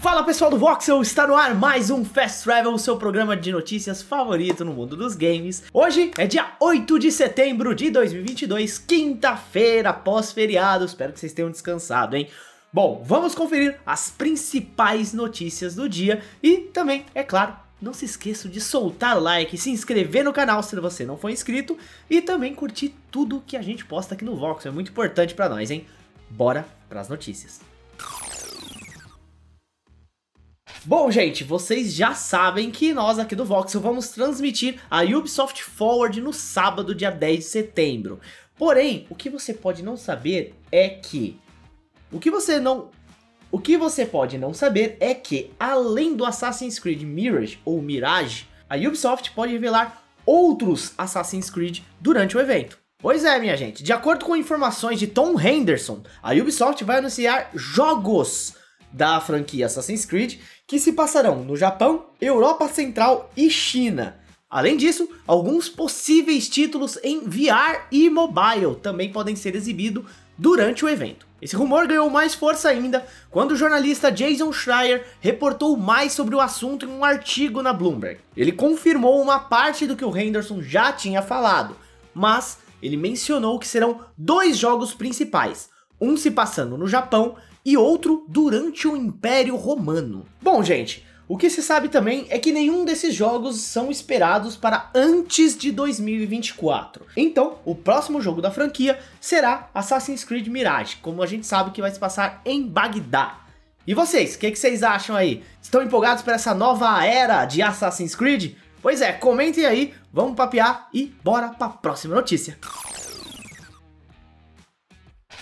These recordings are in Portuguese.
Fala pessoal do Voxel, está no ar mais um Fast Travel, seu programa de notícias favorito no mundo dos games. Hoje é dia 8 de setembro de 2022, quinta-feira, pós-feriado, espero que vocês tenham descansado, hein? Bom, vamos conferir as principais notícias do dia e também, é claro, não se esqueça de soltar o like, se inscrever no canal se você não for inscrito e também curtir tudo que a gente posta aqui no Voxel, é muito importante para nós, hein? Bora para as notícias. Bom, gente, vocês já sabem que nós aqui do Voxel vamos transmitir a Ubisoft Forward no sábado, dia 10 de setembro. Porém, o que você pode não saber é que... O que você não... O que você pode não saber é que, além do Assassin's Creed Mirage ou Mirage, a Ubisoft pode revelar outros Assassin's Creed durante o evento. Pois é, minha gente, de acordo com informações de Tom Henderson, a Ubisoft vai anunciar jogos da franquia Assassin's Creed que se passarão no Japão, Europa Central e China. Além disso, alguns possíveis títulos em VR e mobile também podem ser exibidos durante o evento. Esse rumor ganhou mais força ainda quando o jornalista Jason Schreier reportou mais sobre o assunto em um artigo na Bloomberg. Ele confirmou uma parte do que o Henderson já tinha falado, mas ele mencionou que serão dois jogos principais, um se passando no Japão e outro durante o Império Romano. Bom, gente, o que se sabe também é que nenhum desses jogos são esperados para antes de 2024. Então, o próximo jogo da franquia será Assassin's Creed Mirage, como a gente sabe que vai se passar em Bagdá. E vocês, o que, que, vocês acham aí? Estão empolgados para essa nova era de Assassin's Creed? Pois é, comentem aí, vamos papear e bora para a próxima notícia.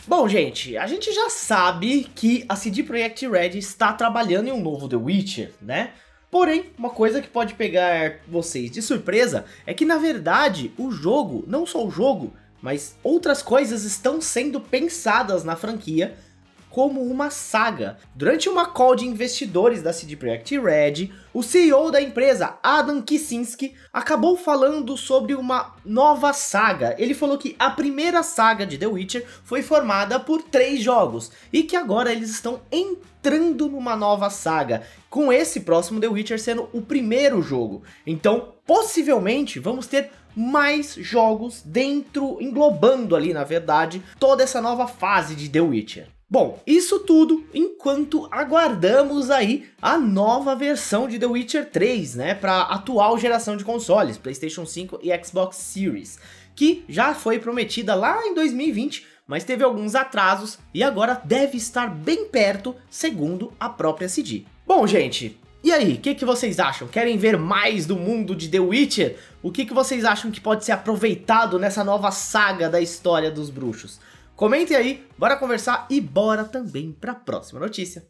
Bom, gente, a gente já sabe que a CD Projekt Red está trabalhando em um novo The Witcher, né? Porém, uma coisa que pode pegar vocês de surpresa é que, na verdade, o jogo, não só o jogo, mas outras coisas estão sendo pensadas na franquia como uma saga. Durante uma call de investidores da CD Projekt Red, o CEO da empresa, Adam Kicinski, acabou falando sobre uma nova saga. Ele falou que a primeira saga de The Witcher foi formada por três jogos e que agora eles estão entrando numa nova saga, com esse próximo The Witcher sendo o primeiro jogo. Então, possivelmente, vamos ter mais jogos dentro, englobando ali, na verdade, toda essa nova fase de The Witcher. Bom, isso tudo enquanto aguardamos aí a nova versão de The Witcher 3, né, para atual geração de consoles, PlayStation 5 e Xbox Series, que já foi prometida lá em 2020, mas teve alguns atrasos e agora deve estar bem perto, segundo a própria CD. Bom, gente, e aí, o que, que vocês acham? Querem ver mais do mundo de The Witcher? O que, que vocês acham que pode ser aproveitado nessa nova saga da história dos bruxos? Comentem aí, bora conversar e bora também para a próxima notícia.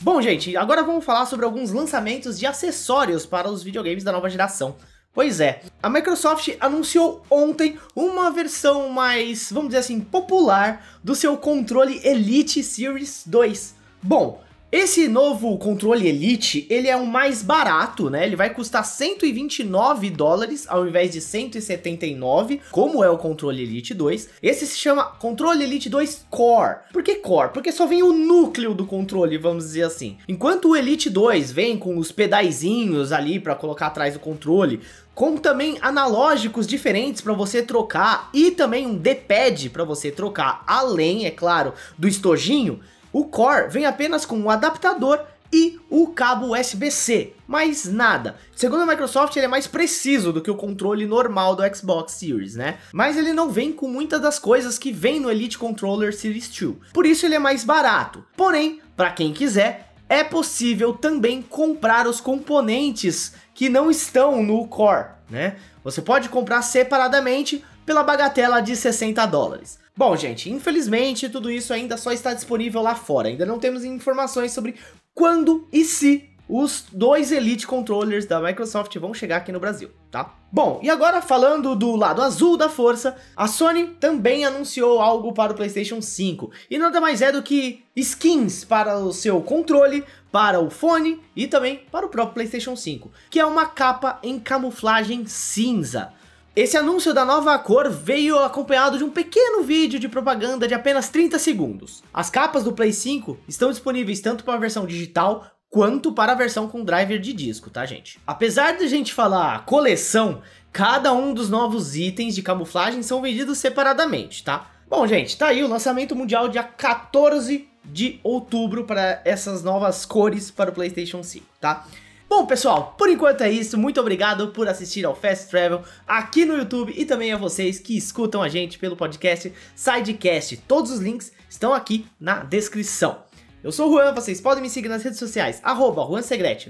Bom, gente, agora vamos falar sobre alguns lançamentos de acessórios para os videogames da nova geração. Pois é, a Microsoft anunciou ontem uma versão mais, vamos dizer assim, popular do seu controle Elite Series 2. Bom, esse novo controle Elite, ele é o mais barato, né? Ele vai custar 129 dólares ao invés de 179, como é o controle Elite 2. Esse se chama controle Elite 2 Core. Por que Core? Porque só vem o núcleo do controle, vamos dizer assim. Enquanto o Elite 2 vem com os pedaizinhos ali para colocar atrás do controle, com também analógicos diferentes para você trocar e também um D-pad para você trocar, além, é claro, do estojinho. O Core vem apenas com um adaptador e o cabo USB-C, mais nada. Segundo a Microsoft, ele é mais preciso do que o controle normal do Xbox Series, né? Mas ele não vem com muitas das coisas que vem no Elite Controller Series 2. Por isso ele é mais barato. Porém, para quem quiser, é possível também comprar os componentes que não estão no Core, né? Você pode comprar separadamente pela bagatela de 60 dólares. Bom, gente, infelizmente tudo isso ainda só está disponível lá fora. Ainda não temos informações sobre quando e se os dois Elite Controllers da Microsoft vão chegar aqui no Brasil, tá? Bom, e agora falando do lado azul da força, a Sony também anunciou algo para o PlayStation 5. E nada mais é do que skins para o seu controle, para o fone e também para o próprio PlayStation 5, que é uma capa em camuflagem cinza. Esse anúncio da nova cor veio acompanhado de um pequeno vídeo de propaganda de apenas 30 segundos. As capas do Play 5 estão disponíveis tanto para a versão digital quanto para a versão com driver de disco, tá gente? Apesar de a gente falar coleção, cada um dos novos itens de camuflagem são vendidos separadamente, tá? Bom, gente, tá aí o lançamento mundial dia 14 de outubro para essas novas cores para o PlayStation 5, tá? Bom, pessoal, por enquanto é isso. Muito obrigado por assistir ao Fast Travel aqui no YouTube e também a vocês que escutam a gente pelo podcast Sidecast. Todos os links estão aqui na descrição. Eu sou o Juan, vocês podem me seguir nas redes sociais, arroba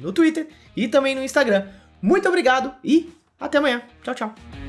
no Twitter e também no Instagram. Muito obrigado e até amanhã. Tchau, tchau.